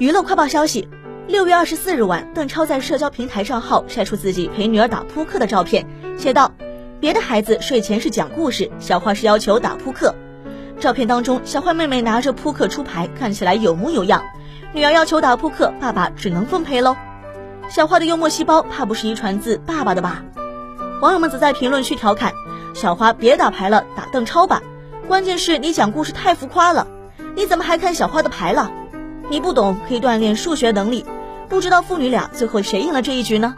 娱乐快报消息：六月二十四日晚，邓超在社交平台账号晒出自己陪女儿打扑克的照片，写道：“别的孩子睡前是讲故事，小花是要求打扑克。”照片当中，小花妹妹拿着扑克出牌，看起来有模有样。女儿要求打扑克，爸爸只能奉陪喽。小花的幽默细胞，怕不是遗传自爸爸的吧？网友们则在评论区调侃：“小花别打牌了，打邓超吧。关键是你讲故事太浮夸了，你怎么还看小花的牌了？”你不懂可以锻炼数学能力，不知道父女俩最后谁赢了这一局呢？